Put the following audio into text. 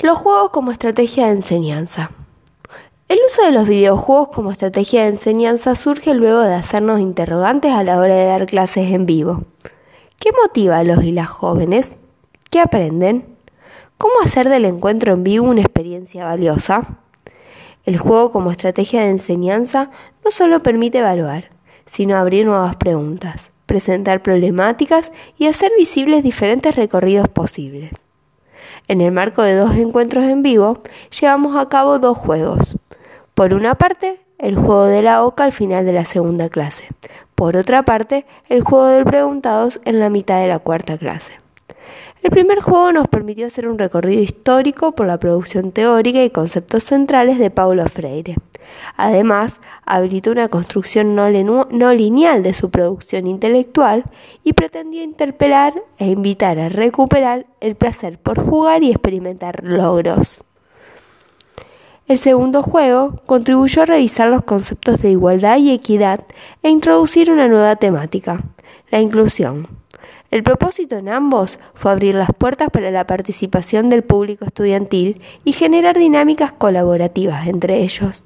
Los juegos como estrategia de enseñanza. El uso de los videojuegos como estrategia de enseñanza surge luego de hacernos interrogantes a la hora de dar clases en vivo. ¿Qué motiva a los y las jóvenes? ¿Qué aprenden? ¿Cómo hacer del encuentro en vivo una experiencia valiosa? El juego como estrategia de enseñanza no solo permite evaluar, sino abrir nuevas preguntas, presentar problemáticas y hacer visibles diferentes recorridos posibles. En el marco de dos encuentros en vivo, llevamos a cabo dos juegos. Por una parte, el juego de la OCA al final de la segunda clase. Por otra parte, el juego del preguntados en la mitad de la cuarta clase. El primer juego nos permitió hacer un recorrido histórico por la producción teórica y conceptos centrales de Paulo Freire. Además, habilitó una construcción no, no, lineal de su producción intelectual y pretendió interpelar e invitar a recuperar el placer por jugar y experimentar logros. El segundo juego contribuyó a revisar los conceptos de igualdad y equidad e introducir una nueva temática, la inclusión. El propósito en ambos fue abrir las puertas para la participación del público estudiantil y generar dinámicas colaborativas entre ellos.